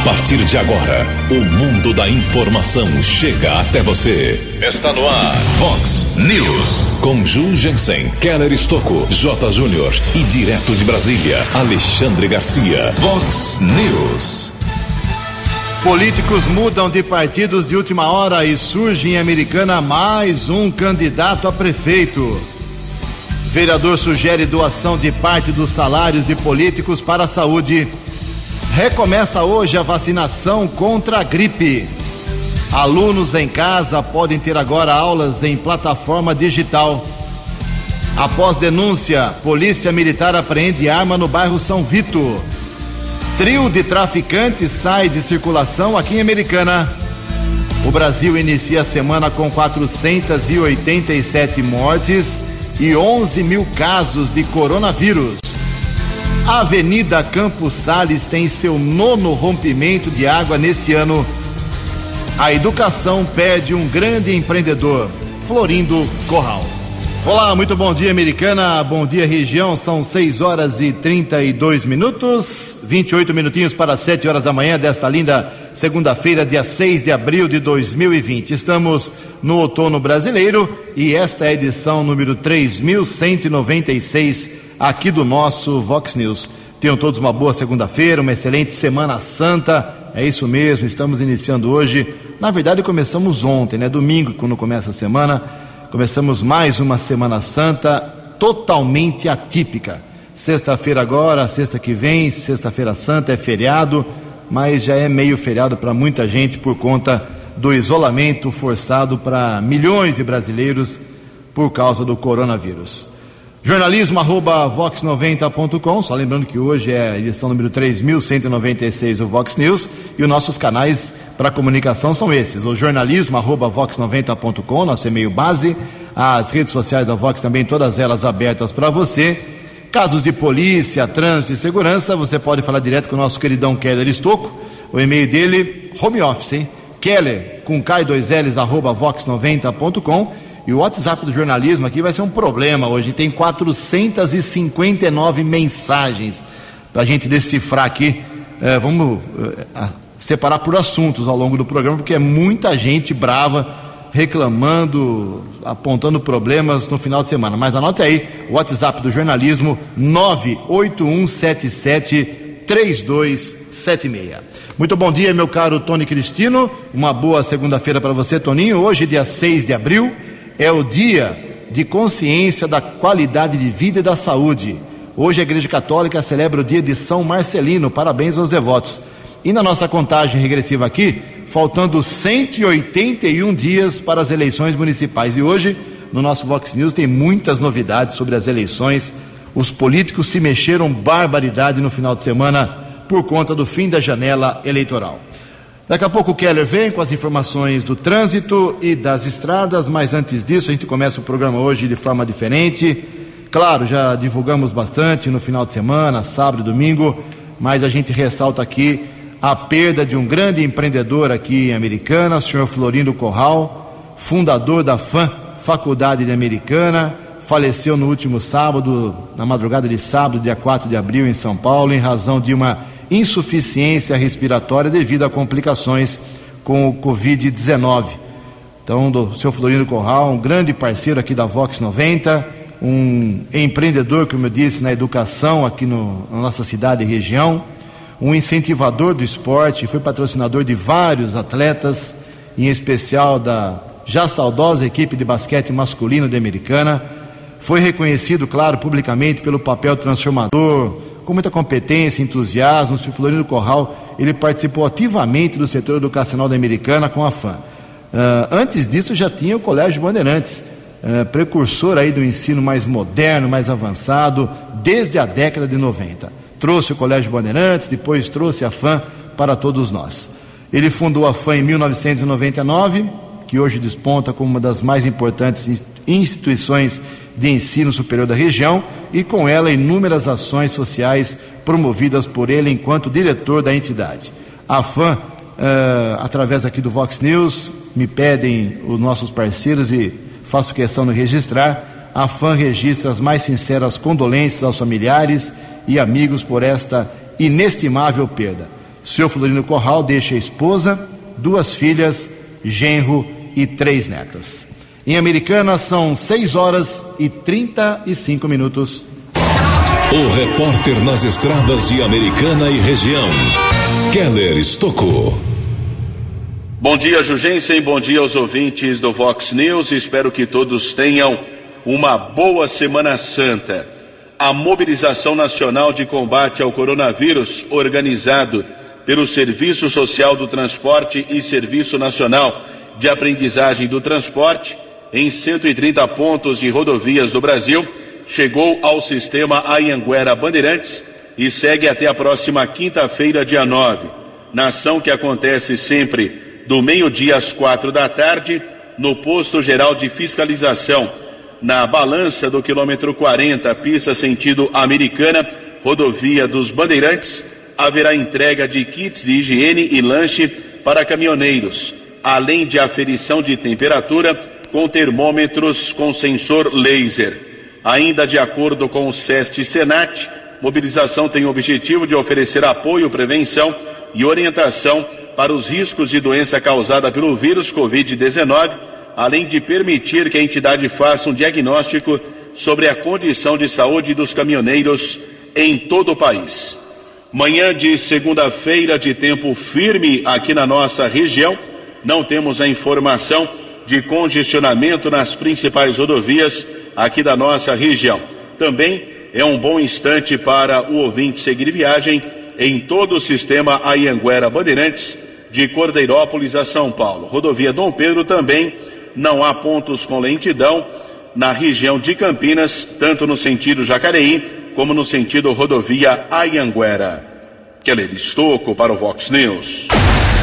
A partir de agora, o mundo da informação chega até você. Está no ar, Fox News. Com Ju Jensen, Keller Estocco, J. Júnior e direto de Brasília, Alexandre Garcia. Fox News. Políticos mudam de partidos de última hora e surge em Americana mais um candidato a prefeito. Vereador sugere doação de parte dos salários de políticos para a saúde. Recomeça hoje a vacinação contra a gripe. Alunos em casa podem ter agora aulas em plataforma digital. Após denúncia, Polícia Militar apreende arma no bairro São Vito. Trio de traficantes sai de circulação aqui em Americana. O Brasil inicia a semana com 487 mortes e 11 mil casos de coronavírus. A Avenida Campos Sales tem seu nono rompimento de água neste ano. A educação pede um grande empreendedor, Florindo Corral. Olá, muito bom dia, americana. Bom dia, região. São 6 horas e 32 minutos, 28 minutinhos para 7 horas da manhã desta linda segunda-feira, dia 6 de abril de 2020. Estamos no outono brasileiro e esta é a edição número 3196 aqui do nosso Vox News. Tenham todos uma boa segunda-feira, uma excelente Semana Santa. É isso mesmo, estamos iniciando hoje. Na verdade, começamos ontem, né? Domingo, quando começa a semana Começamos mais uma Semana Santa totalmente atípica. Sexta-feira agora, sexta que vem, sexta-feira santa é feriado, mas já é meio feriado para muita gente por conta do isolamento forçado para milhões de brasileiros por causa do coronavírus. Jornalismo arroba vox90.com, só lembrando que hoje é a edição número 3196 do Vox News e os nossos canais para comunicação são esses: o jornalismo arroba vox90.com, nosso e-mail base, as redes sociais da Vox também, todas elas abertas para você. Casos de polícia, trânsito e segurança, você pode falar direto com o nosso queridão Keller Estocco. O e-mail dele, home office, hein? Keller, com K2Ls, arroba vox90.com. E o WhatsApp do jornalismo aqui vai ser um problema hoje. Tem 459 mensagens para a gente decifrar aqui. É, vamos é, separar por assuntos ao longo do programa, porque é muita gente brava reclamando, apontando problemas no final de semana. Mas anote aí o WhatsApp do jornalismo 981773276. Muito bom dia, meu caro Tony Cristino. Uma boa segunda-feira para você, Toninho. Hoje, dia 6 de abril, é o dia de consciência da qualidade de vida e da saúde. Hoje a Igreja Católica celebra o dia de São Marcelino. Parabéns aos devotos. E na nossa contagem regressiva aqui, faltando 181 dias para as eleições municipais. E hoje, no nosso Vox News, tem muitas novidades sobre as eleições. Os políticos se mexeram barbaridade no final de semana por conta do fim da janela eleitoral. Daqui a pouco o Keller vem com as informações do trânsito e das estradas, mas antes disso, a gente começa o programa hoje de forma diferente. Claro, já divulgamos bastante no final de semana, sábado e domingo, mas a gente ressalta aqui a perda de um grande empreendedor aqui em Americana, o senhor Florindo Corral, fundador da FAM, Faculdade de Americana, faleceu no último sábado, na madrugada de sábado, dia 4 de abril, em São Paulo, em razão de uma insuficiência respiratória devido a complicações com o Covid-19. Então, do seu Florindo Corral, um grande parceiro aqui da Vox 90, um empreendedor, como eu disse, na educação aqui no, na nossa cidade e região um incentivador do esporte, foi patrocinador de vários atletas, em especial da já saudosa equipe de basquete masculino da Americana. Foi reconhecido, claro, publicamente pelo papel transformador, com muita competência, entusiasmo. O Florindo Corral, ele participou ativamente do setor educacional da Americana com a FAM. Uh, antes disso já tinha o Colégio Bandeirantes, uh, precursor aí do ensino mais moderno, mais avançado, desde a década de 90 trouxe o Colégio Bandeirantes, depois trouxe a FAM para todos nós. Ele fundou a FAM em 1999, que hoje desponta como uma das mais importantes instituições de ensino superior da região, e com ela inúmeras ações sociais promovidas por ele enquanto diretor da entidade. A FAM, uh, através aqui do Vox News, me pedem os nossos parceiros e faço questão de registrar. A FAM registra as mais sinceras condolências aos familiares e amigos por esta inestimável perda. seu Florino Corral deixa a esposa, duas filhas, genro e três netas. Em Americana são 6 horas e 35 minutos. O repórter nas estradas de Americana e região, Keller Estocou. Bom dia, Jugensen. Bom dia aos ouvintes do Vox News. Espero que todos tenham uma boa Semana Santa. A mobilização nacional de combate ao coronavírus, organizado pelo Serviço Social do Transporte e Serviço Nacional de Aprendizagem do Transporte, em 130 pontos de rodovias do Brasil, chegou ao sistema Ayanguera Bandeirantes e segue até a próxima quinta-feira, dia 9. Na ação que acontece sempre do meio-dia às quatro da tarde, no posto geral de fiscalização, na balança do quilômetro 40, pista sentido americana, rodovia dos Bandeirantes, haverá entrega de kits de higiene e lanche para caminhoneiros, além de aferição de temperatura com termômetros com sensor laser. Ainda de acordo com o SEST Senat, mobilização tem o objetivo de oferecer apoio, prevenção e orientação para os riscos de doença causada pelo vírus Covid-19, além de permitir que a entidade faça um diagnóstico sobre a condição de saúde dos caminhoneiros em todo o país. Manhã de segunda-feira de tempo firme aqui na nossa região, não temos a informação de congestionamento nas principais rodovias aqui da nossa região. Também é um bom instante para o ouvinte seguir viagem em todo o sistema Ayanguera Bandeirantes, de Cordeirópolis a São Paulo. Rodovia Dom Pedro também não há pontos com lentidão na região de Campinas, tanto no sentido Jacareí como no sentido rodovia Ayanguera. Keller Estocco para o Vox News.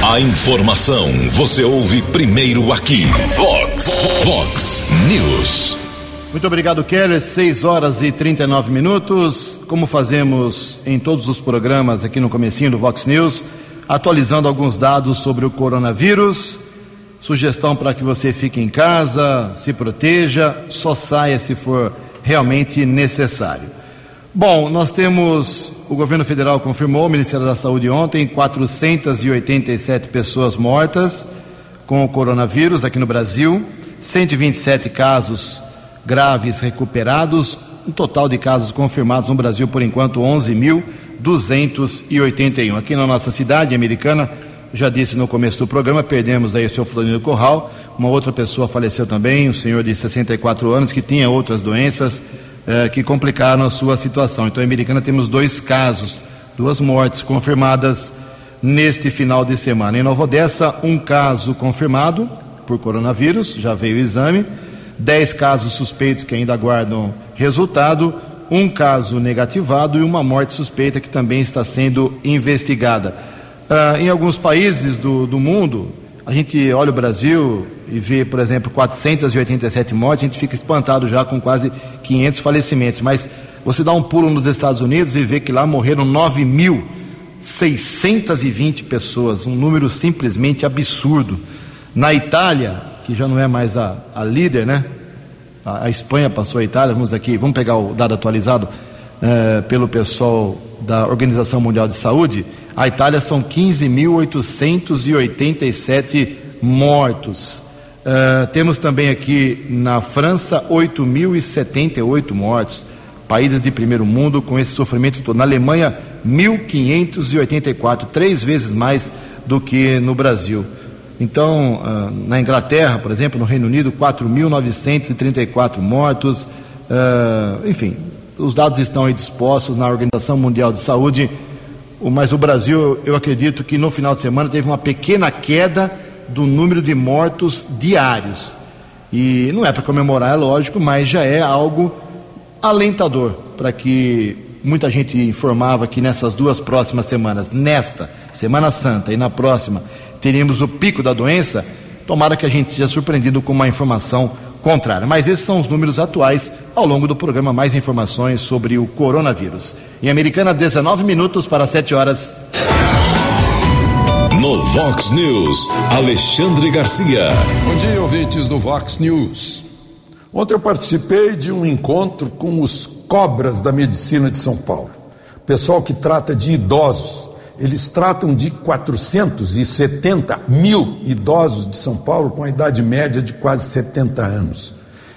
A informação você ouve primeiro aqui. Vox, Vox News. Muito obrigado, Keller. 6 horas e 39 minutos. Como fazemos em todos os programas aqui no comecinho do Vox News, atualizando alguns dados sobre o coronavírus. Sugestão para que você fique em casa, se proteja, só saia se for realmente necessário. Bom, nós temos, o governo federal confirmou, o Ministério da Saúde ontem, 487 pessoas mortas com o coronavírus aqui no Brasil, 127 casos graves recuperados, um total de casos confirmados no Brasil por enquanto 11.281. Aqui na nossa cidade americana, já disse no começo do programa, perdemos aí o senhor Florino Corral, uma outra pessoa faleceu também, um senhor de 64 anos que tinha outras doenças eh, que complicaram a sua situação. Então, em Americana temos dois casos, duas mortes confirmadas neste final de semana. Em Nova Odessa, um caso confirmado por coronavírus, já veio o exame, dez casos suspeitos que ainda aguardam resultado, um caso negativado e uma morte suspeita que também está sendo investigada. Uh, em alguns países do, do mundo, a gente olha o Brasil e vê, por exemplo, 487 mortes, a gente fica espantado já com quase 500 falecimentos. Mas você dá um pulo nos Estados Unidos e vê que lá morreram 9.620 pessoas, um número simplesmente absurdo. Na Itália, que já não é mais a, a líder, né? A, a, Espanha passou a Itália, vamos aqui, vamos pegar o dado atualizado é, pelo pessoal da Organização Mundial de Saúde. A Itália são 15.887 mortos. Uh, temos também aqui na França 8.078 mortos. Países de primeiro mundo com esse sofrimento todo. Na Alemanha, 1.584, três vezes mais do que no Brasil. Então, uh, na Inglaterra, por exemplo, no Reino Unido, 4.934 mortos. Uh, enfim, os dados estão aí dispostos na Organização Mundial de Saúde mas o Brasil, eu acredito que no final de semana teve uma pequena queda do número de mortos diários. E não é para comemorar, é lógico, mas já é algo alentador para que muita gente informava que nessas duas próximas semanas, nesta Semana Santa e na próxima, teríamos o pico da doença. Tomara que a gente seja surpreendido com uma informação contrária. Mas esses são os números atuais. Ao longo do programa, mais informações sobre o coronavírus. Em Americana, 19 minutos para 7 horas. No Vox News, Alexandre Garcia. Bom dia, ouvintes do Vox News. Ontem eu participei de um encontro com os cobras da medicina de São Paulo. Pessoal que trata de idosos eles tratam de 470 mil idosos de São Paulo com a idade média de quase 70 anos.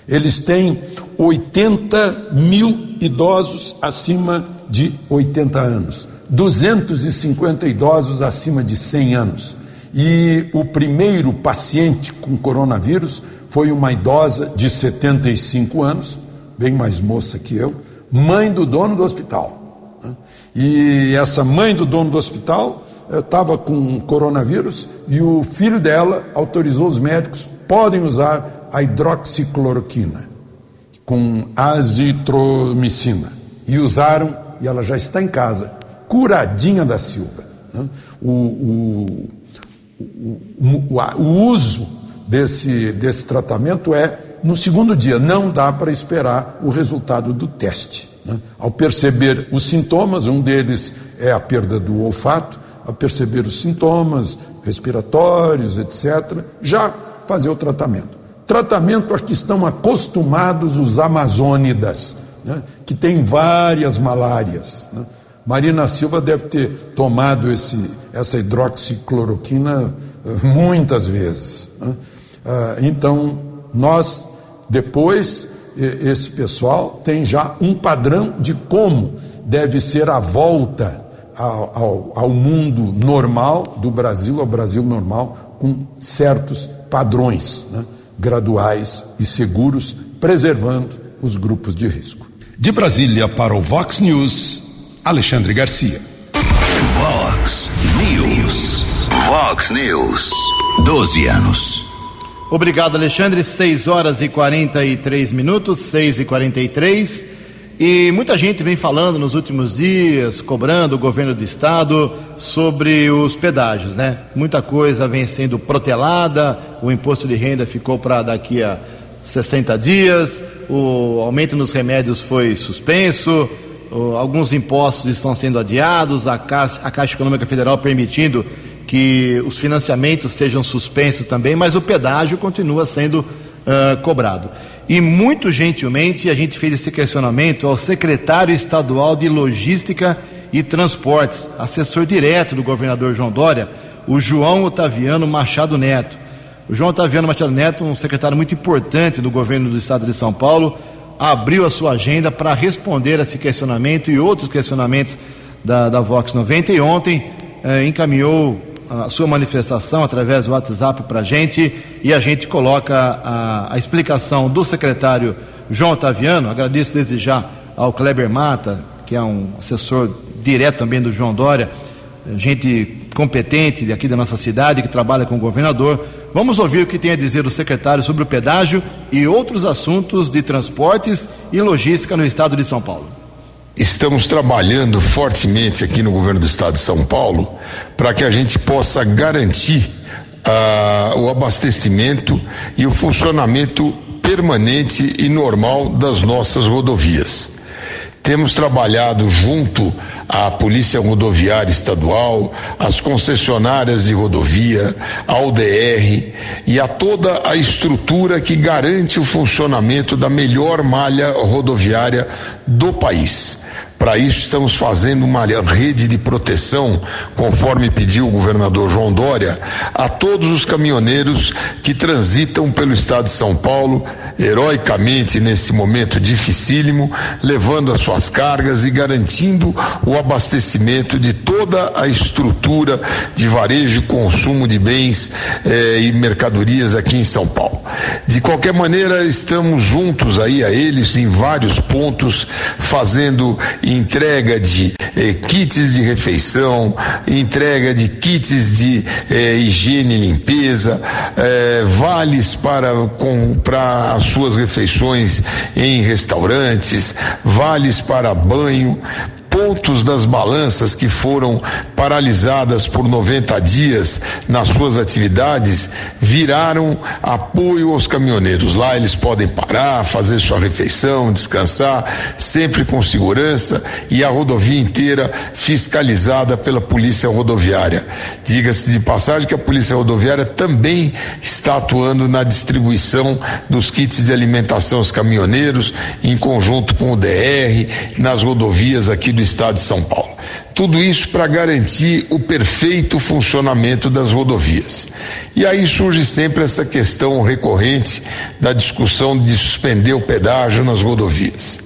Eles têm 80 mil idosos acima de 80 anos, 250 idosos acima de 100 anos. E o primeiro paciente com coronavírus foi uma idosa de 75 anos, bem mais moça que eu, mãe do dono do hospital. Né? E essa mãe do dono do hospital estava com coronavírus e o filho dela autorizou os médicos podem usar a hidroxicloroquina com azitromicina e usaram e ela já está em casa curadinha da Silva. Né? O, o, o, o, uso desse, desse tratamento é no segundo dia, não dá para esperar o resultado do teste. Né? Ao perceber os sintomas, um deles é a perda do olfato, ao perceber os sintomas respiratórios, etc., já fazer o tratamento. Tratamento a que estão acostumados os amazônidas, né? que têm várias malárias. Né? Marina Silva deve ter tomado esse, essa hidroxicloroquina eh, muitas vezes. Né? Ah, então, nós, depois, esse pessoal tem já um padrão de como deve ser a volta ao, ao, ao mundo normal do Brasil, ao Brasil normal, com certos padrões né, graduais e seguros, preservando os grupos de risco. De Brasília para o Vox News, Alexandre Garcia. Vox News. Vox News. 12 anos. Obrigado, Alexandre. 6 horas e 43 minutos, 6 e 43. E muita gente vem falando nos últimos dias, cobrando o governo do estado sobre os pedágios, né? Muita coisa vem sendo protelada, o imposto de renda ficou para daqui a 60 dias, o aumento nos remédios foi suspenso, alguns impostos estão sendo adiados, a Caixa, a Caixa Econômica Federal permitindo que os financiamentos sejam suspensos também, mas o pedágio continua sendo uh, cobrado. E muito gentilmente a gente fez esse questionamento ao secretário estadual de Logística e Transportes, assessor direto do governador João Dória, o João Otaviano Machado Neto. O João Otaviano Machado Neto, um secretário muito importante do governo do estado de São Paulo, abriu a sua agenda para responder a esse questionamento e outros questionamentos da, da Vox 90 e ontem eh, encaminhou a sua manifestação através do WhatsApp para a gente e a gente coloca a, a, explicação do secretário João Otaviano. Agradeço desde já ao Kleber Mata, que é um assessor direto também do João Dória, gente competente aqui da nossa cidade que trabalha com o governador. Vamos ouvir o que tem a dizer o secretário sobre o pedágio e outros assuntos de transportes e logística no estado de São Paulo. Estamos trabalhando fortemente aqui no governo do estado de São Paulo para que a gente possa garantir uh, o abastecimento e o funcionamento permanente e normal das nossas rodovias. Temos trabalhado junto à Polícia Rodoviária Estadual, às concessionárias de rodovia, ao DR e a toda a estrutura que garante o funcionamento da melhor malha rodoviária do país. Para isso, estamos fazendo uma rede de proteção, conforme pediu o governador João Dória, a todos os caminhoneiros que transitam pelo estado de São Paulo, heroicamente nesse momento dificílimo, levando as suas cargas e garantindo o abastecimento de toda a estrutura de varejo e consumo de bens eh, e mercadorias aqui em São Paulo. De qualquer maneira, estamos juntos aí a eles em vários pontos, fazendo entrega de eh, kits de refeição, entrega de kits de eh, higiene e limpeza, eh, vales para comprar as suas refeições em restaurantes, vales para banho, pontos das balanças que foram paralisadas por 90 dias nas suas atividades viraram apoio aos caminhoneiros. Lá eles podem parar, fazer sua refeição, descansar, sempre com segurança e a rodovia inteira fiscalizada pela Polícia Rodoviária. Diga-se de passagem que a Polícia Rodoviária também está atuando na distribuição dos kits de alimentação aos caminhoneiros, em conjunto com o DR, nas rodovias aqui do do estado de São Paulo. Tudo isso para garantir o perfeito funcionamento das rodovias. E aí surge sempre essa questão recorrente da discussão de suspender o pedágio nas rodovias.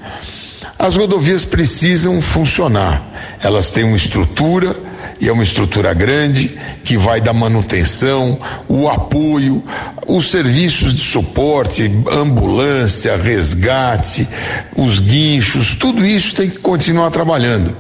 As rodovias precisam funcionar, elas têm uma estrutura e é uma estrutura grande que vai dar manutenção, o apoio, os serviços de suporte, ambulância, resgate, os guinchos, tudo isso tem que continuar trabalhando.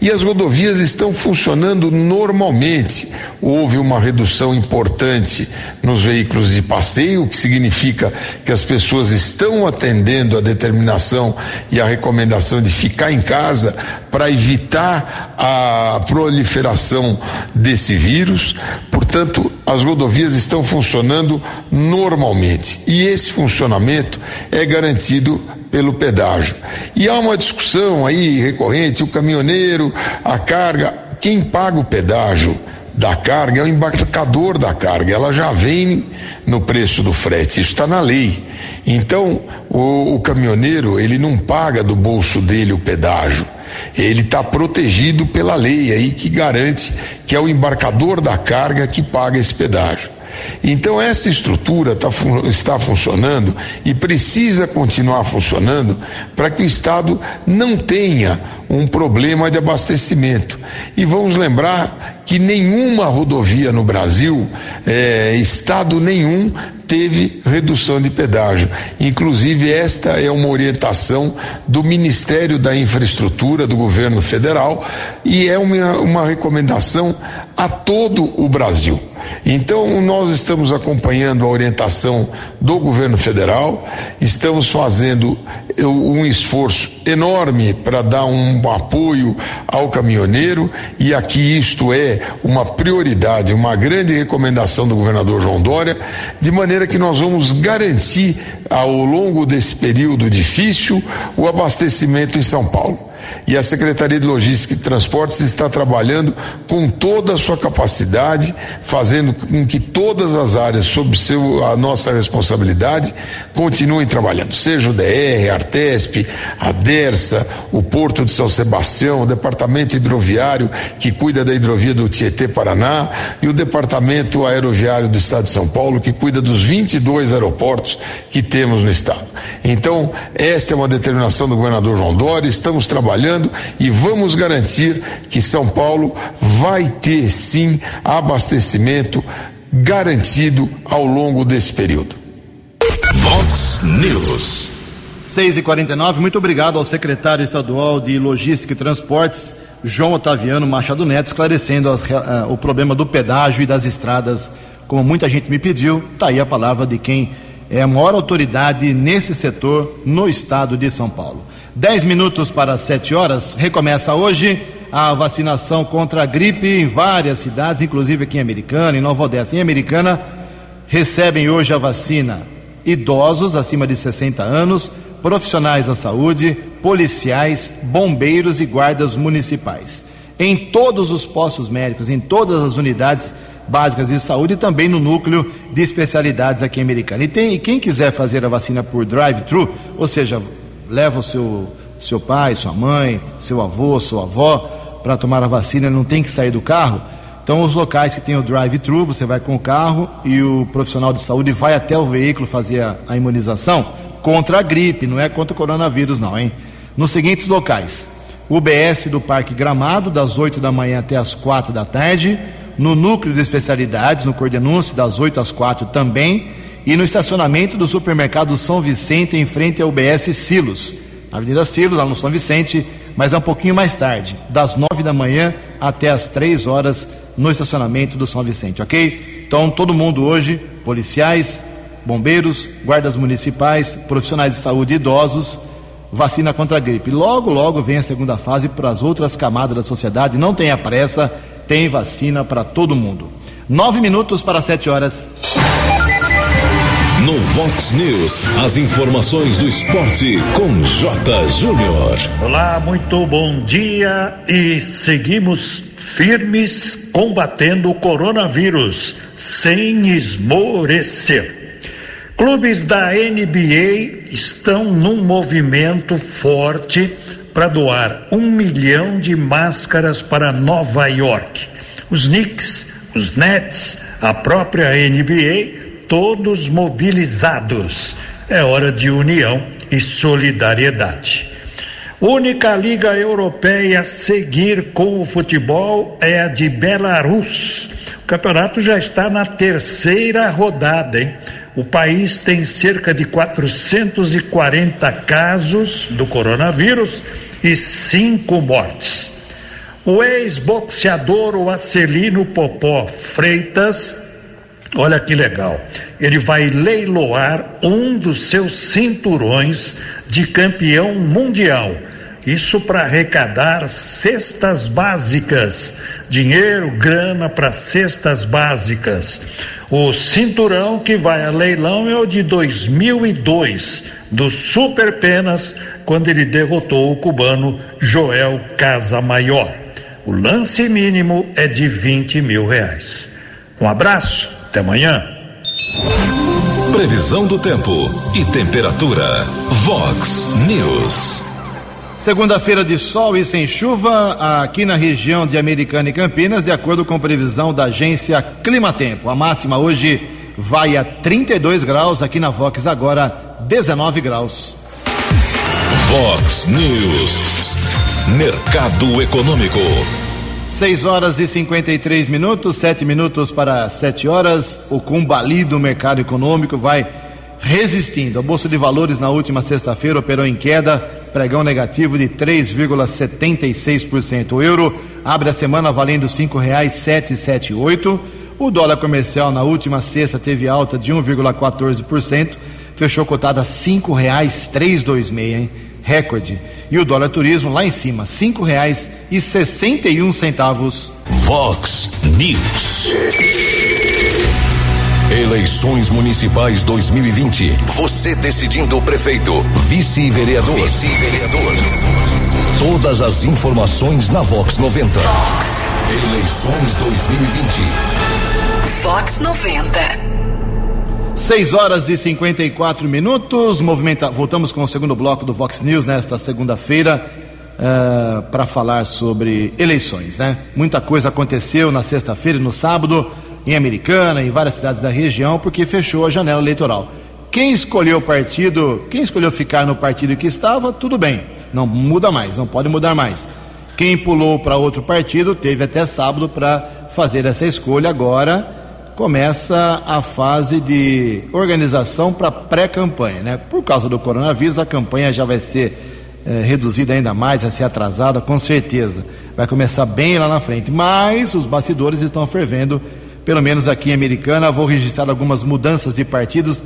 E as rodovias estão funcionando normalmente. Houve uma redução importante nos veículos de passeio, o que significa que as pessoas estão atendendo a determinação e a recomendação de ficar em casa para evitar a proliferação desse vírus. Portanto, as rodovias estão funcionando normalmente e esse funcionamento é garantido pelo pedágio. E há uma discussão aí recorrente: o caminhoneiro, a carga, quem paga o pedágio da carga é o embarcador da carga, ela já vem no preço do frete, isso está na lei. Então, o, o caminhoneiro, ele não paga do bolso dele o pedágio ele está protegido pela lei aí que garante que é o embarcador da carga que paga esse pedágio. Então, essa estrutura tá, está funcionando e precisa continuar funcionando para que o Estado não tenha um problema de abastecimento. E vamos lembrar que nenhuma rodovia no Brasil, é, Estado nenhum, teve redução de pedágio. Inclusive, esta é uma orientação do Ministério da Infraestrutura do governo federal e é uma, uma recomendação a todo o Brasil. Então, nós estamos acompanhando a orientação do governo federal, estamos fazendo um esforço enorme para dar um apoio ao caminhoneiro, e aqui isto é uma prioridade, uma grande recomendação do governador João Dória, de maneira que nós vamos garantir ao longo desse período difícil o abastecimento em São Paulo e a Secretaria de Logística e Transportes está trabalhando com toda a sua capacidade, fazendo com que todas as áreas sob seu, a nossa responsabilidade continuem trabalhando, seja o DR, a Artesp, a DERSA, o Porto de São Sebastião, o Departamento Hidroviário que cuida da hidrovia do Tietê Paraná e o Departamento Aeroviário do Estado de São Paulo que cuida dos 22 aeroportos que temos no estado. Então, esta é uma determinação do governador João Dória, estamos trabalhando e vamos garantir que São Paulo vai ter sim abastecimento garantido ao longo desse período. Vox News. 6 e 49 muito obrigado ao secretário estadual de Logística e Transportes, João Otaviano Machado Neto, esclarecendo as, uh, o problema do pedágio e das estradas, como muita gente me pediu. Está aí a palavra de quem é a maior autoridade nesse setor no estado de São Paulo. Dez minutos para sete horas, recomeça hoje a vacinação contra a gripe em várias cidades, inclusive aqui em Americana, em Nova Odessa. Em Americana, recebem hoje a vacina idosos acima de 60 anos, profissionais da saúde, policiais, bombeiros e guardas municipais. Em todos os postos médicos, em todas as unidades básicas de saúde e também no núcleo de especialidades aqui em Americana. E, tem, e quem quiser fazer a vacina por drive-thru, ou seja, leva o seu, seu pai, sua mãe, seu avô, sua avó para tomar a vacina, não tem que sair do carro. Então, os locais que tem o drive-thru, você vai com o carro e o profissional de saúde vai até o veículo fazer a, a imunização contra a gripe, não é contra o coronavírus, não, hein? Nos seguintes locais: UBS do Parque Gramado, das 8 da manhã até as 4 da tarde no núcleo de especialidades, no Cordenúncio, das 8 às 4 também, e no estacionamento do supermercado São Vicente, em frente ao UBS Silos, Avenida Silos, lá no São Vicente, mas é um pouquinho mais tarde, das 9 da manhã até as 3 horas, no estacionamento do São Vicente, ok? Então, todo mundo hoje, policiais, bombeiros, guardas municipais, profissionais de saúde idosos, vacina contra a gripe. Logo, logo vem a segunda fase para as outras camadas da sociedade, não tenha pressa tem vacina para todo mundo. Nove minutos para sete horas. No Vox News, as informações do esporte com J. Júnior. Olá, muito bom dia e seguimos firmes combatendo o coronavírus sem esmorecer. Clubes da NBA estão num movimento forte para doar um milhão de máscaras para Nova York. Os Knicks, os Nets, a própria NBA, todos mobilizados. É hora de união e solidariedade. Única liga europeia a seguir com o futebol é a de Belarus. O campeonato já está na terceira rodada, hein? O país tem cerca de 440 casos do coronavírus e cinco mortes. O ex-boxeador Acelino Popó Freitas, olha que legal, ele vai leiloar um dos seus cinturões de campeão mundial. Isso para arrecadar cestas básicas, dinheiro, grana para cestas básicas. O cinturão que vai a leilão é o de 2002, do Super Penas, quando ele derrotou o cubano Joel Casamaior. O lance mínimo é de 20 mil reais. Um abraço, até amanhã. Previsão do tempo e temperatura. Vox News. Segunda-feira de sol e sem chuva aqui na região de Americana e Campinas, de acordo com previsão da agência Climatempo. A máxima hoje vai a 32 graus, aqui na Vox agora 19 graus. Vox News. Mercado Econômico. 6 horas e 53 minutos, 7 minutos para 7 horas. O cumbali do mercado econômico vai resistindo. A Bolsa de Valores na última sexta-feira operou em queda, pregão negativo de 3,76%. O euro abre a semana valendo R$ 5,778. O dólar comercial na última sexta teve alta de 1,14%, fechou cotada R$ 5,326, hein? Recorde. E o dólar turismo lá em cima, cinco reais e sessenta e um centavos. Vox News. Eleições Municipais 2020. Você decidindo o prefeito, vice-vereador. Vice-vereador. Todas as informações na Vox 90. Eleições 2020. Vox 90. 6 horas e 54 minutos. Movimenta... Voltamos com o segundo bloco do Vox News nesta segunda-feira uh, para falar sobre eleições, né? Muita coisa aconteceu na sexta-feira e no sábado em Americana, em várias cidades da região, porque fechou a janela eleitoral. Quem escolheu o partido, quem escolheu ficar no partido que estava, tudo bem, não muda mais, não pode mudar mais. Quem pulou para outro partido teve até sábado para fazer essa escolha. Agora começa a fase de organização para pré-campanha, né? Por causa do coronavírus, a campanha já vai ser é, reduzida ainda mais, vai ser atrasada, com certeza. Vai começar bem lá na frente. Mas os bastidores estão fervendo, pelo menos aqui em Americana. Vou registrar algumas mudanças de partidos,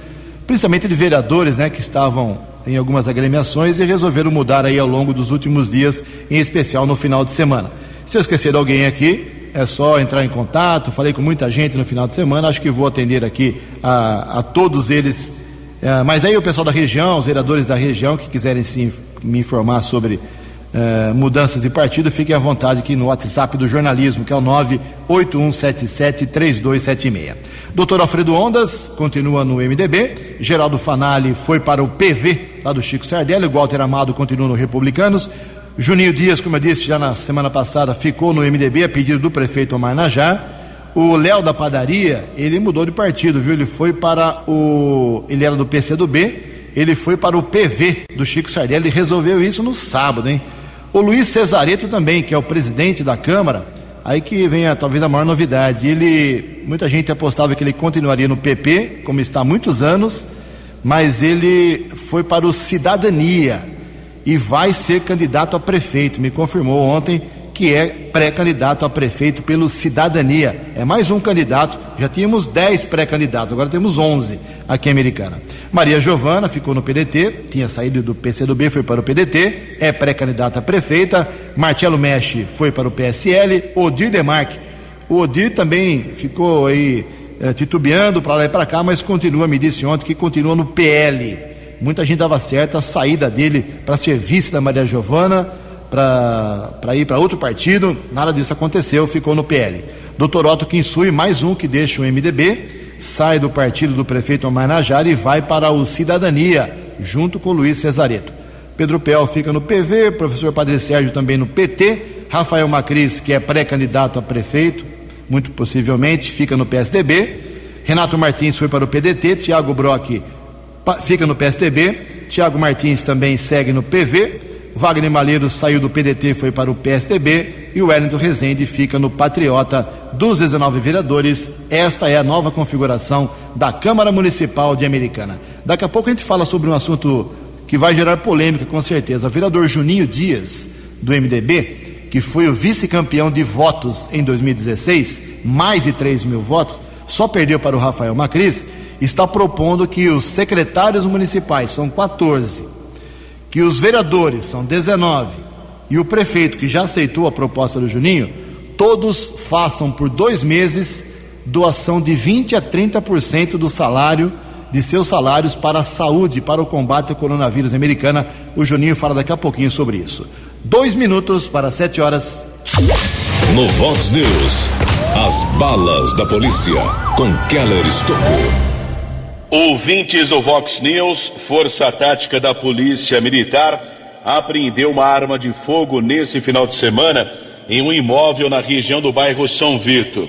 principalmente de vereadores, né? Que estavam em algumas agremiações e resolveram mudar aí ao longo dos últimos dias, em especial no final de semana. Se eu esquecer alguém aqui, é só entrar em contato. Falei com muita gente no final de semana, acho que vou atender aqui a, a todos eles. É, mas aí o pessoal da região, os vereadores da região que quiserem se, me informar sobre é, mudanças de partido, fiquem à vontade aqui no WhatsApp do jornalismo, que é o 981773276. Doutor Alfredo Ondas continua no MDB, Geraldo Fanali foi para o PV, lá do Chico Sardelli, Walter Amado continua no Republicanos, Juninho Dias, como eu disse já na semana passada, ficou no MDB a pedido do prefeito Omar Najá. O Léo da padaria, ele mudou de partido, viu? Ele foi para o. Ele era do PCdoB, ele foi para o PV do Chico Sardelli, ele resolveu isso no sábado, hein? O Luiz Cesareto também, que é o presidente da Câmara, aí que vem a, talvez a maior novidade. Ele, muita gente apostava que ele continuaria no PP, como está há muitos anos, mas ele foi para o Cidadania e vai ser candidato a prefeito. Me confirmou ontem que é pré-candidato a prefeito pelo Cidadania. É mais um candidato. Já tínhamos 10 pré-candidatos, agora temos 11 aqui em Americana. Maria Giovana ficou no PDT, tinha saído do PCdoB, foi para o PDT, é pré-candidata a prefeita. Marcelo Mexe foi para o PSL. Odir Demarque. O Odir também ficou aí é, titubeando para lá e para cá, mas continua, me disse ontem que continua no PL muita gente dava certo a saída dele para ser vice da Maria Giovana, para ir para outro partido, nada disso aconteceu, ficou no PL. Doutor Otto Kinsui, mais um que deixa o MDB, sai do partido do prefeito Omar e vai para o Cidadania, junto com Luiz Cesareto. Pedro Pel fica no PV, professor Padre Sérgio também no PT, Rafael Macris, que é pré-candidato a prefeito, muito possivelmente, fica no PSDB, Renato Martins foi para o PDT, Tiago Brock fica no PSDB, Tiago Martins também segue no PV, Wagner Malheiros saiu do PDT foi para o PSDB e o Wellington Rezende fica no Patriota dos 19 vereadores. Esta é a nova configuração da Câmara Municipal de Americana. Daqui a pouco a gente fala sobre um assunto que vai gerar polêmica, com certeza. O vereador Juninho Dias, do MDB, que foi o vice-campeão de votos em 2016, mais de 3 mil votos, só perdeu para o Rafael Macris, está propondo que os secretários municipais, são 14, que os vereadores, são 19, e o prefeito, que já aceitou a proposta do Juninho, todos façam por dois meses doação de 20 a 30% do salário, de seus salários para a saúde, para o combate ao coronavírus americana. O Juninho fala daqui a pouquinho sobre isso. Dois minutos para sete horas. No Vox News, as balas da polícia com Keller Estocou. Ouvintes do Vox News, Força Tática da Polícia Militar apreendeu uma arma de fogo nesse final de semana em um imóvel na região do bairro São Vito.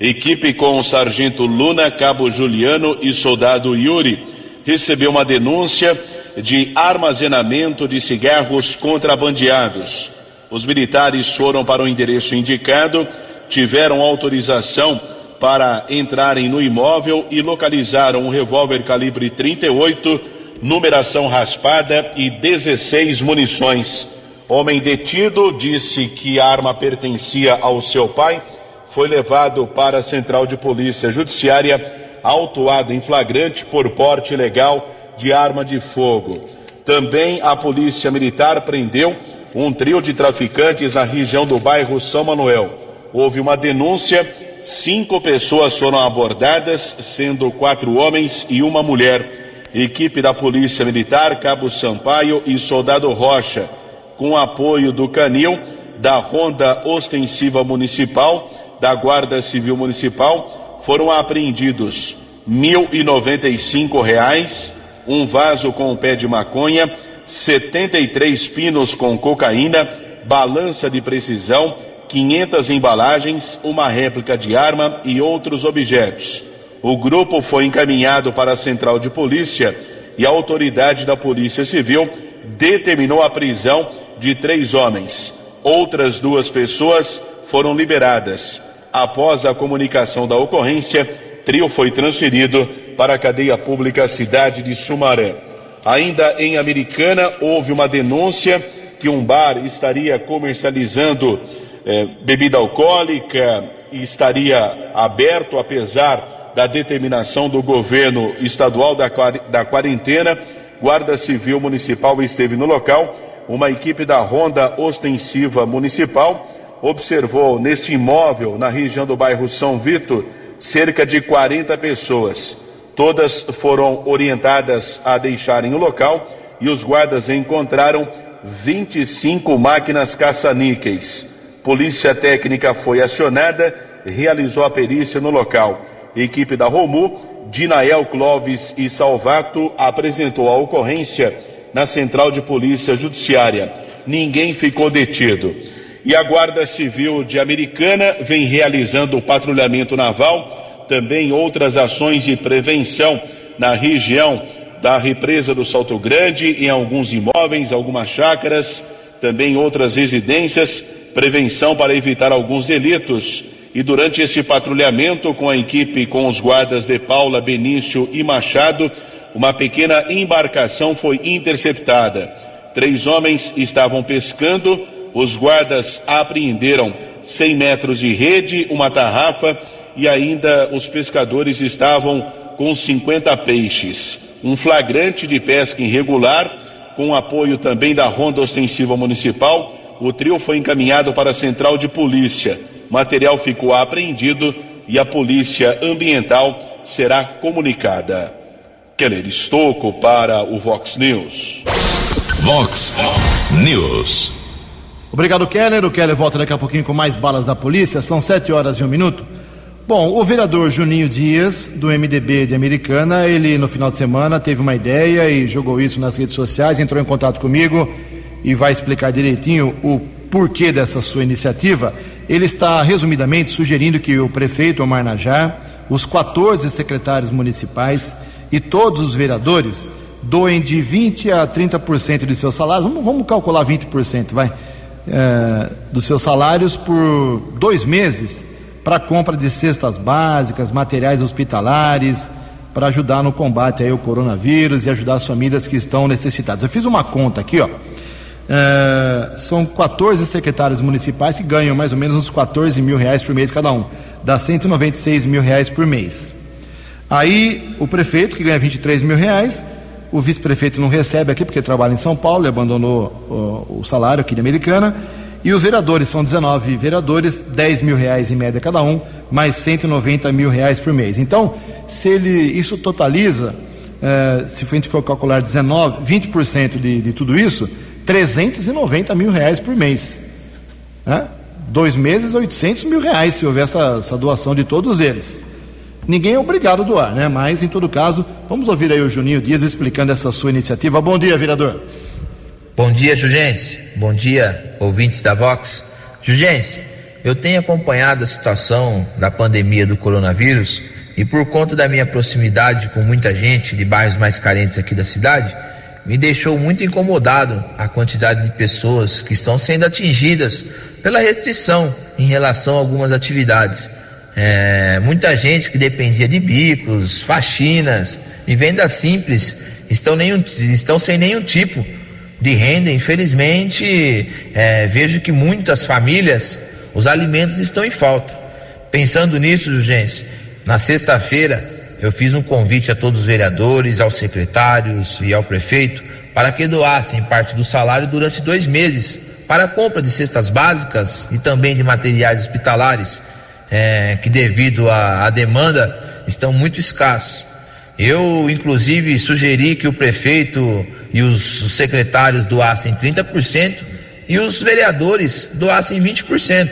Equipe com o sargento Luna, cabo Juliano e soldado Yuri recebeu uma denúncia de armazenamento de cigarros contrabandeados. Os militares foram para o endereço indicado, tiveram autorização para entrarem no imóvel e localizaram um revólver calibre 38, numeração raspada e 16 munições. Homem detido disse que a arma pertencia ao seu pai, foi levado para a Central de Polícia Judiciária, autuado em flagrante por porte ilegal de arma de fogo. Também a Polícia Militar prendeu um trio de traficantes na região do bairro São Manuel. Houve uma denúncia Cinco pessoas foram abordadas, sendo quatro homens e uma mulher. Equipe da Polícia Militar, Cabo Sampaio e Soldado Rocha, com apoio do Canil, da Ronda Ostensiva Municipal, da Guarda Civil Municipal, foram apreendidos e cinco reais, um vaso com um pé de maconha, 73 pinos com cocaína, balança de precisão, 500 embalagens, uma réplica de arma e outros objetos. O grupo foi encaminhado para a central de polícia e a autoridade da Polícia Civil determinou a prisão de três homens. Outras duas pessoas foram liberadas. Após a comunicação da ocorrência, trio foi transferido para a cadeia pública cidade de Sumaré. Ainda em Americana, houve uma denúncia que um bar estaria comercializando é, bebida alcoólica estaria aberto, apesar da determinação do governo estadual da, da quarentena. Guarda Civil Municipal esteve no local. Uma equipe da Ronda Ostensiva Municipal observou neste imóvel, na região do bairro São Vito, cerca de 40 pessoas. Todas foram orientadas a deixarem o local e os guardas encontraram 25 máquinas caça-níqueis. Polícia técnica foi acionada, realizou a perícia no local. Equipe da Romu, Dinael Clóvis e Salvato apresentou a ocorrência na Central de Polícia Judiciária. Ninguém ficou detido. E a Guarda Civil de Americana vem realizando o patrulhamento naval, também outras ações de prevenção na região da represa do Salto Grande, em alguns imóveis, algumas chácaras, também outras residências prevenção para evitar alguns delitos. E durante esse patrulhamento com a equipe com os guardas de Paula, Benício e Machado, uma pequena embarcação foi interceptada. Três homens estavam pescando, os guardas apreenderam 100 metros de rede, uma tarrafa e ainda os pescadores estavam com 50 peixes. Um flagrante de pesca irregular, com apoio também da Ronda Ostensiva Municipal, o trio foi encaminhado para a central de polícia. Material ficou apreendido e a polícia ambiental será comunicada. Keller Estocco para o Vox News. Vox News. Obrigado, Keller. O Keller volta daqui a pouquinho com mais balas da polícia. São sete horas e um minuto. Bom, o vereador Juninho Dias, do MDB de Americana, ele no final de semana teve uma ideia e jogou isso nas redes sociais, entrou em contato comigo e vai explicar direitinho o porquê dessa sua iniciativa. Ele está, resumidamente, sugerindo que o prefeito Omar Najar, os 14 secretários municipais e todos os vereadores doem de 20% a 30% de seus salários, vamos, vamos calcular 20%, vai, é, dos seus salários por dois meses para compra de cestas básicas, materiais hospitalares, para ajudar no combate aí ao coronavírus e ajudar as famílias que estão necessitadas. Eu fiz uma conta aqui, ó. É, são 14 secretários municipais que ganham mais ou menos uns 14 mil reais por mês cada um, dá 196 mil reais por mês. Aí o prefeito que ganha 23 mil reais, o vice-prefeito não recebe aqui porque trabalha em São Paulo, e abandonou o, o salário aqui de Americana. E os vereadores são 19 vereadores, 10 mil reais em média cada um, mais 190 mil reais por mês. Então, se ele isso totaliza, eh, se a gente for calcular 19, 20% de, de tudo isso, 390 mil reais por mês. Né? Dois meses, 800 mil reais, se houver essa, essa doação de todos eles. Ninguém é obrigado a doar, né? Mas, em todo caso, vamos ouvir aí o Juninho Dias explicando essa sua iniciativa. Bom dia, vereador. Bom dia, Jugense. Bom dia, ouvintes da Vox. Jugense, eu tenho acompanhado a situação da pandemia do coronavírus e por conta da minha proximidade com muita gente de bairros mais carentes aqui da cidade, me deixou muito incomodado a quantidade de pessoas que estão sendo atingidas pela restrição em relação a algumas atividades. É, muita gente que dependia de bicos, faxinas e vendas simples estão, nenhum, estão sem nenhum tipo de renda, infelizmente, é, vejo que muitas famílias, os alimentos estão em falta. Pensando nisso, gente, na sexta-feira eu fiz um convite a todos os vereadores, aos secretários e ao prefeito para que doassem parte do salário durante dois meses para a compra de cestas básicas e também de materiais hospitalares, é, que devido à demanda estão muito escassos. Eu, inclusive, sugeri que o prefeito e os secretários doassem 30% e os vereadores doassem 20%.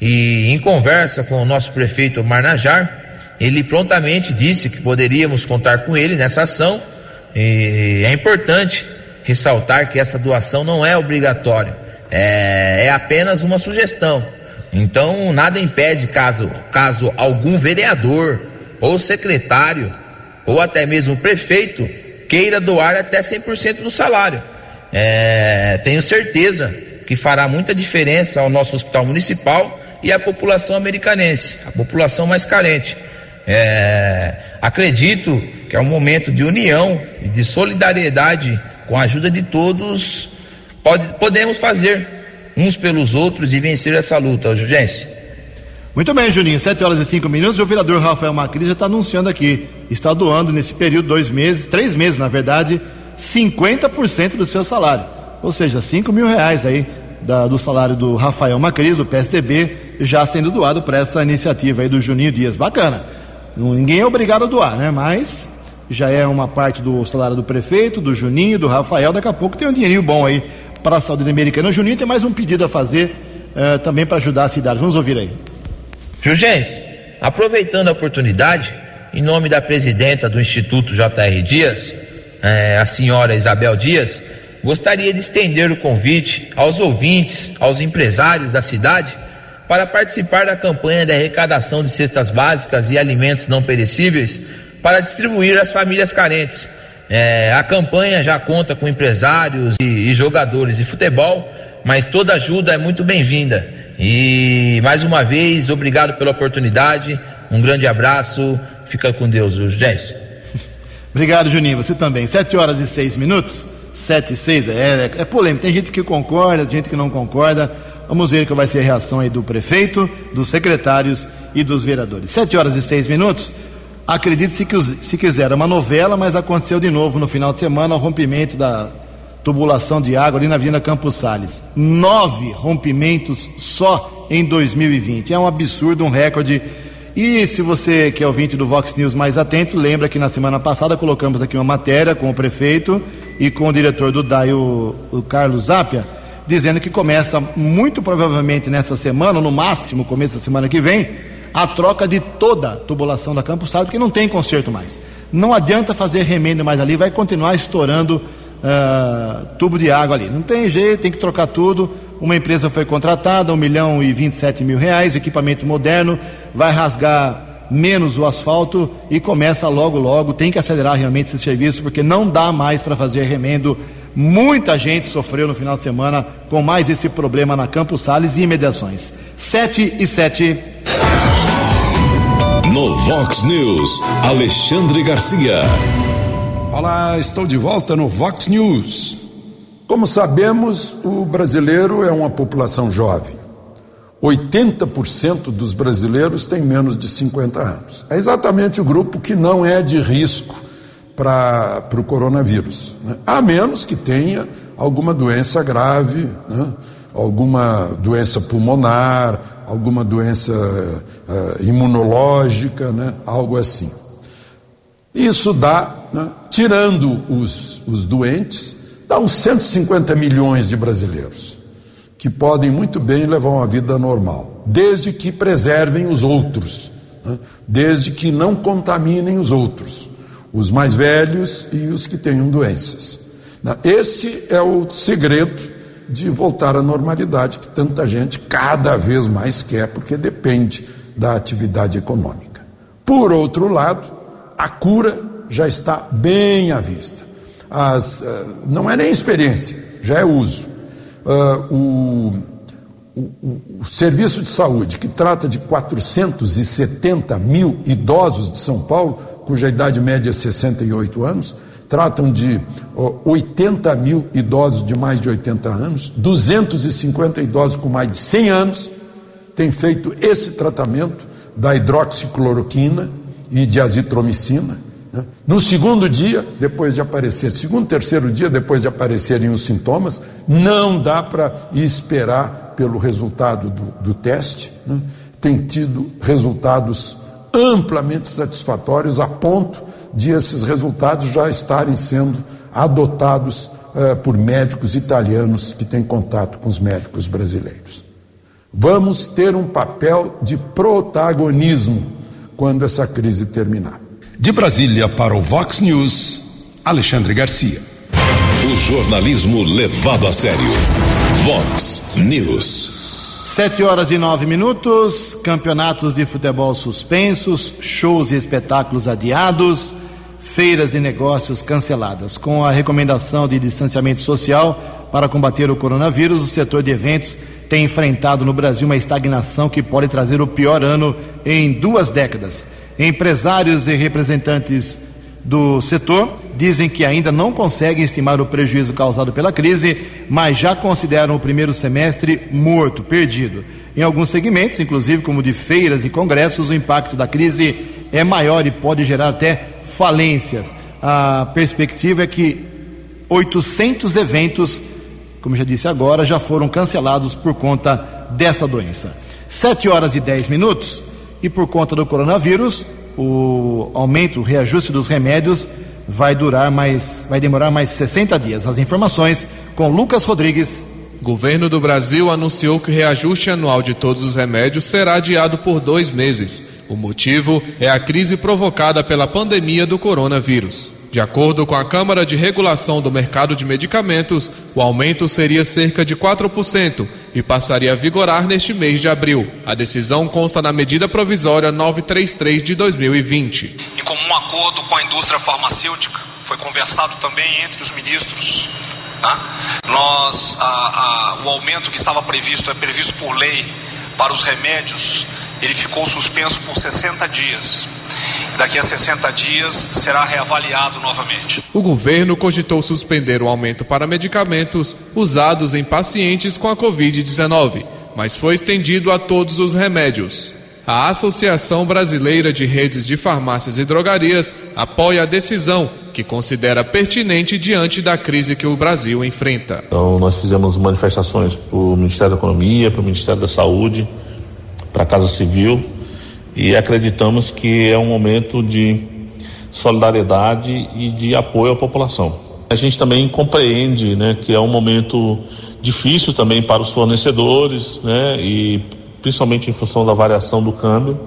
E em conversa com o nosso prefeito Marnajar, ele prontamente disse que poderíamos contar com ele nessa ação. E é importante ressaltar que essa doação não é obrigatória, é, é apenas uma sugestão. Então, nada impede caso, caso algum vereador ou secretário ou até mesmo prefeito queira doar até 100% do salário. É, tenho certeza que fará muita diferença ao nosso hospital municipal e à população americanense, a população mais carente. É, acredito que é um momento de união e de solidariedade com a ajuda de todos. Pode, podemos fazer uns pelos outros e vencer essa luta, urgência. Muito bem, Juninho, 7 horas e 5 minutos. E o vereador Rafael Macri já está anunciando aqui. Está doando nesse período, dois meses, três meses, na verdade, 50% do seu salário. Ou seja, 5 mil reais aí da, do salário do Rafael Macris, do PSDB, já sendo doado para essa iniciativa aí do Juninho Dias. Bacana. Ninguém é obrigado a doar, né? Mas já é uma parte do salário do prefeito, do Juninho, do Rafael. Daqui a pouco tem um dinheirinho bom aí para a saúde americana. O Juninho tem mais um pedido a fazer uh, também para ajudar a cidade. Vamos ouvir aí. Jurgens, aproveitando a oportunidade, em nome da presidenta do Instituto J.R. Dias, é, a senhora Isabel Dias, gostaria de estender o convite aos ouvintes, aos empresários da cidade, para participar da campanha de arrecadação de cestas básicas e alimentos não perecíveis para distribuir às famílias carentes. É, a campanha já conta com empresários e, e jogadores de futebol, mas toda ajuda é muito bem-vinda. E mais uma vez, obrigado pela oportunidade. Um grande abraço. Fica com Deus, Jesse. Obrigado, Juninho. Você também. Sete horas e seis minutos. Sete e seis. É, é, é polêmico. Tem gente que concorda, gente que não concorda. Vamos ver qual vai ser a reação aí do prefeito, dos secretários e dos vereadores. Sete horas e seis minutos. Acredite se, se quiser, uma novela, mas aconteceu de novo no final de semana o rompimento da tubulação de água ali na Avenida Campos Sales. Nove rompimentos só em 2020. É um absurdo, um recorde. E se você que é ouvinte do Vox News mais atento, lembra que na semana passada colocamos aqui uma matéria com o prefeito e com o diretor do DAI, o, o Carlos Zapia, dizendo que começa muito provavelmente nessa semana, no máximo começo da semana que vem, a troca de toda a tubulação da Campos Salles, porque não tem conserto mais. Não adianta fazer remendo mais ali, vai continuar estourando uh, tubo de água ali. Não tem jeito, tem que trocar tudo. Uma empresa foi contratada, 1 milhão e 27 mil reais, equipamento moderno, vai rasgar menos o asfalto e começa logo, logo. Tem que acelerar realmente esse serviço, porque não dá mais para fazer remendo. Muita gente sofreu no final de semana com mais esse problema na Campos Sales e imediações. 7 e 7. No Vox News, Alexandre Garcia. Olá, estou de volta no Vox News. Como sabemos, o brasileiro é uma população jovem. 80% dos brasileiros têm menos de 50 anos. É exatamente o grupo que não é de risco para o coronavírus. Né? A menos que tenha alguma doença grave, né? alguma doença pulmonar, alguma doença uh, imunológica, né? algo assim. Isso dá, né? tirando os, os doentes, dá uns 150 milhões de brasileiros que podem muito bem levar uma vida normal, desde que preservem os outros, né? desde que não contaminem os outros, os mais velhos e os que tenham doenças. Esse é o segredo de voltar à normalidade que tanta gente cada vez mais quer, porque depende da atividade econômica. Por outro lado, a cura já está bem à vista. As, uh, não é nem experiência, já é uso. Uh, o, o, o, serviço de saúde, que trata de 470 mil idosos de São Paulo, cuja idade média é 68 anos, tratam de 80 mil idosos de mais de 80 anos, 250 idosos com mais de 100 anos, têm feito esse tratamento da hidroxicloroquina e de azitromicina. Né? No segundo dia, depois de aparecer, segundo, terceiro dia, depois de aparecerem os sintomas, não dá para esperar pelo resultado do, do teste. Né? Tem tido resultados amplamente satisfatórios a ponto de esses resultados já estarem sendo adotados uh, por médicos italianos que têm contato com os médicos brasileiros. Vamos ter um papel de protagonismo quando essa crise terminar. De Brasília para o Vox News, Alexandre Garcia. O jornalismo levado a sério. Vox News. Sete horas e nove minutos, campeonatos de futebol suspensos, shows e espetáculos adiados feiras e negócios canceladas. Com a recomendação de distanciamento social para combater o coronavírus, o setor de eventos tem enfrentado no Brasil uma estagnação que pode trazer o pior ano em duas décadas. Empresários e representantes do setor dizem que ainda não conseguem estimar o prejuízo causado pela crise, mas já consideram o primeiro semestre morto, perdido. Em alguns segmentos, inclusive como de feiras e congressos, o impacto da crise é maior e pode gerar até falências. A perspectiva é que 800 eventos, como já disse agora, já foram cancelados por conta dessa doença. 7 horas e 10 minutos e por conta do coronavírus, o aumento, o reajuste dos remédios vai durar mais, vai demorar mais 60 dias. As informações com Lucas Rodrigues. Governo do Brasil anunciou que o reajuste anual de todos os remédios será adiado por dois meses. O motivo é a crise provocada pela pandemia do coronavírus. De acordo com a Câmara de Regulação do Mercado de Medicamentos, o aumento seria cerca de 4% e passaria a vigorar neste mês de abril. A decisão consta na medida provisória 933 de 2020. Em comum acordo com a indústria farmacêutica, foi conversado também entre os ministros. Né? Nós, a, a, o aumento que estava previsto é previsto por lei para os remédios ele ficou suspenso por 60 dias. Daqui a 60 dias será reavaliado novamente. O governo cogitou suspender o aumento para medicamentos usados em pacientes com a Covid-19, mas foi estendido a todos os remédios. A Associação Brasileira de Redes de Farmácias e Drogarias apoia a decisão, que considera pertinente diante da crise que o Brasil enfrenta. Então, nós fizemos manifestações para o Ministério da Economia, para o Ministério da Saúde, para a Casa Civil e acreditamos que é um momento de solidariedade e de apoio à população. A gente também compreende né, que é um momento difícil também para os fornecedores, né, e principalmente em função da variação do câmbio,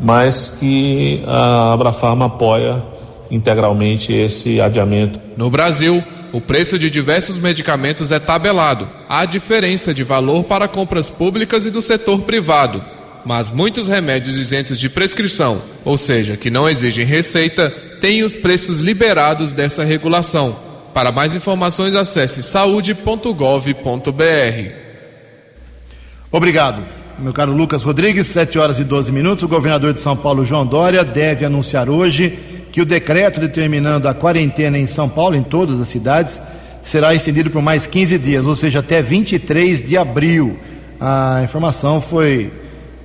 mas que a Abrafarma apoia integralmente esse adiamento. No Brasil, o preço de diversos medicamentos é tabelado. Há diferença de valor para compras públicas e do setor privado. Mas muitos remédios isentos de prescrição, ou seja, que não exigem receita, têm os preços liberados dessa regulação. Para mais informações, acesse saúde.gov.br. Obrigado. Meu caro Lucas Rodrigues, 7 horas e 12 minutos. O governador de São Paulo, João Dória, deve anunciar hoje que o decreto determinando a quarentena em São Paulo, em todas as cidades, será estendido por mais 15 dias, ou seja, até 23 de abril. A informação foi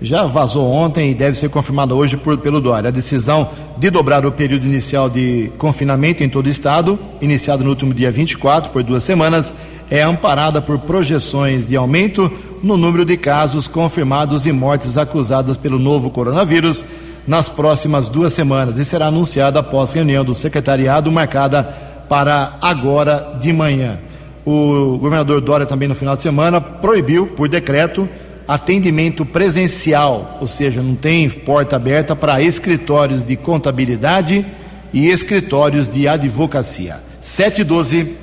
já vazou ontem e deve ser confirmada hoje por, pelo Dória. A decisão de dobrar o período inicial de confinamento em todo o estado, iniciado no último dia 24, por duas semanas, é amparada por projeções de aumento no número de casos confirmados e mortes acusadas pelo novo coronavírus nas próximas duas semanas e será anunciada após reunião do secretariado marcada para agora de manhã. O governador Dória também no final de semana proibiu por decreto atendimento presencial, ou seja, não tem porta aberta para escritórios de contabilidade e escritórios de advocacia. 7 e 12.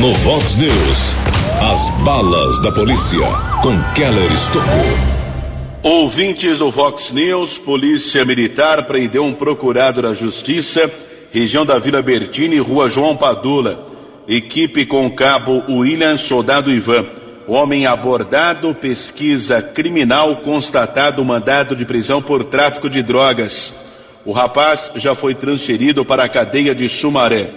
No Vox News, as balas da polícia com Keller Estocou. Ouvintes do Vox News, Polícia Militar prendeu um procurado da Justiça, região da Vila Bertini, Rua João Padula. Equipe com cabo William Soldado Ivan. Homem abordado, pesquisa criminal, constatado mandado de prisão por tráfico de drogas. O rapaz já foi transferido para a cadeia de Sumaré.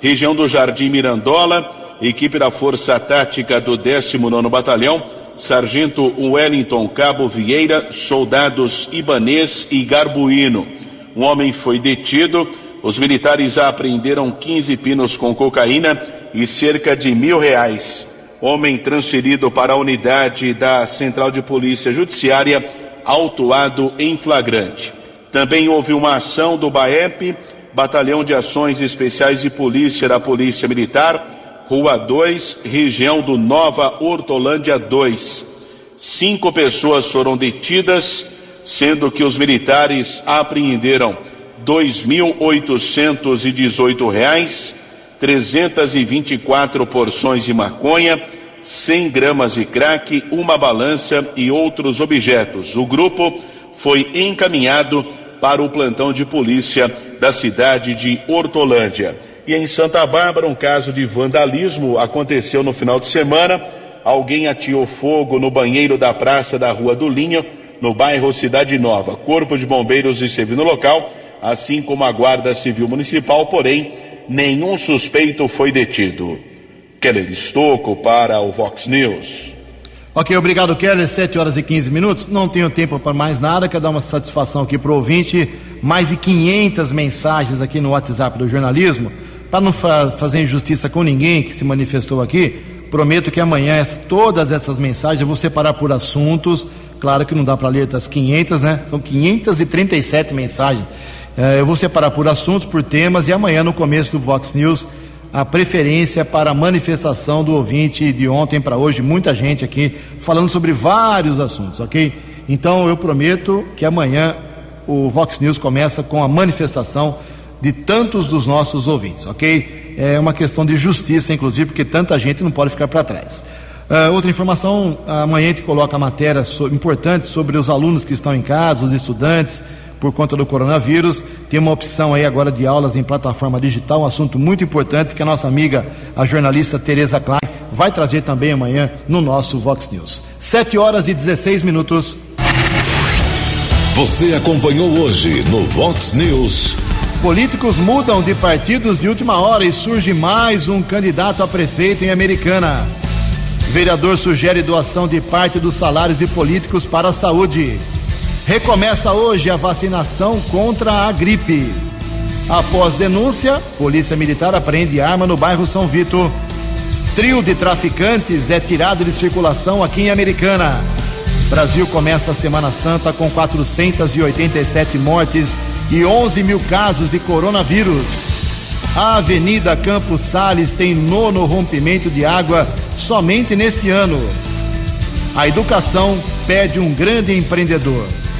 Região do Jardim Mirandola, equipe da Força Tática do 19º Batalhão Sargento Wellington Cabo Vieira, soldados Ibanês e Garbuíno. Um homem foi detido. Os militares apreenderam 15 pinos com cocaína e cerca de mil reais. Homem transferido para a unidade da Central de Polícia Judiciária, autuado em flagrante. Também houve uma ação do BAEP, Batalhão de Ações Especiais de Polícia da Polícia Militar, Rua 2, região do Nova Hortolândia 2. Cinco pessoas foram detidas, sendo que os militares apreenderam vinte e quatro porções de maconha, 100 gramas de crack, uma balança e outros objetos. O grupo foi encaminhado para o plantão de polícia da cidade de Hortolândia. E em Santa Bárbara, um caso de vandalismo aconteceu no final de semana. Alguém ateou fogo no banheiro da praça da Rua do Linho, no bairro Cidade Nova. Corpo de Bombeiros esteve no local, assim como a Guarda Civil Municipal, porém, nenhum suspeito foi detido. Keller Estocco para o Vox News. Ok, obrigado, Keller. 7 horas e 15 minutos. Não tenho tempo para mais nada. Quero dar uma satisfação aqui para o ouvinte. Mais de 500 mensagens aqui no WhatsApp do jornalismo para não fa fazer injustiça com ninguém que se manifestou aqui, prometo que amanhã todas essas mensagens eu vou separar por assuntos. Claro que não dá para ler das 500, né? São 537 mensagens. É, eu vou separar por assuntos, por temas, e amanhã, no começo do Vox News, a preferência para a manifestação do ouvinte de ontem para hoje. Muita gente aqui falando sobre vários assuntos, ok? Então eu prometo que amanhã o Vox News começa com a manifestação de tantos dos nossos ouvintes, ok? É uma questão de justiça, inclusive, porque tanta gente não pode ficar para trás. Uh, outra informação, amanhã a gente coloca a matéria so, importante sobre os alunos que estão em casa, os estudantes, por conta do coronavírus. Tem uma opção aí agora de aulas em plataforma digital, um assunto muito importante que a nossa amiga, a jornalista Tereza Klein, vai trazer também amanhã no nosso Vox News. 7 horas e 16 minutos. Você acompanhou hoje no Vox News. Políticos mudam de partidos de última hora e surge mais um candidato a prefeito em Americana. Vereador sugere doação de parte dos salários de políticos para a saúde. Recomeça hoje a vacinação contra a gripe. Após denúncia, Polícia Militar apreende arma no bairro São Vito. Trio de traficantes é tirado de circulação aqui em Americana. Brasil começa a Semana Santa com 487 mortes e 11 mil casos de coronavírus. A Avenida Campos Sales tem nono rompimento de água somente neste ano. A educação pede um grande empreendedor.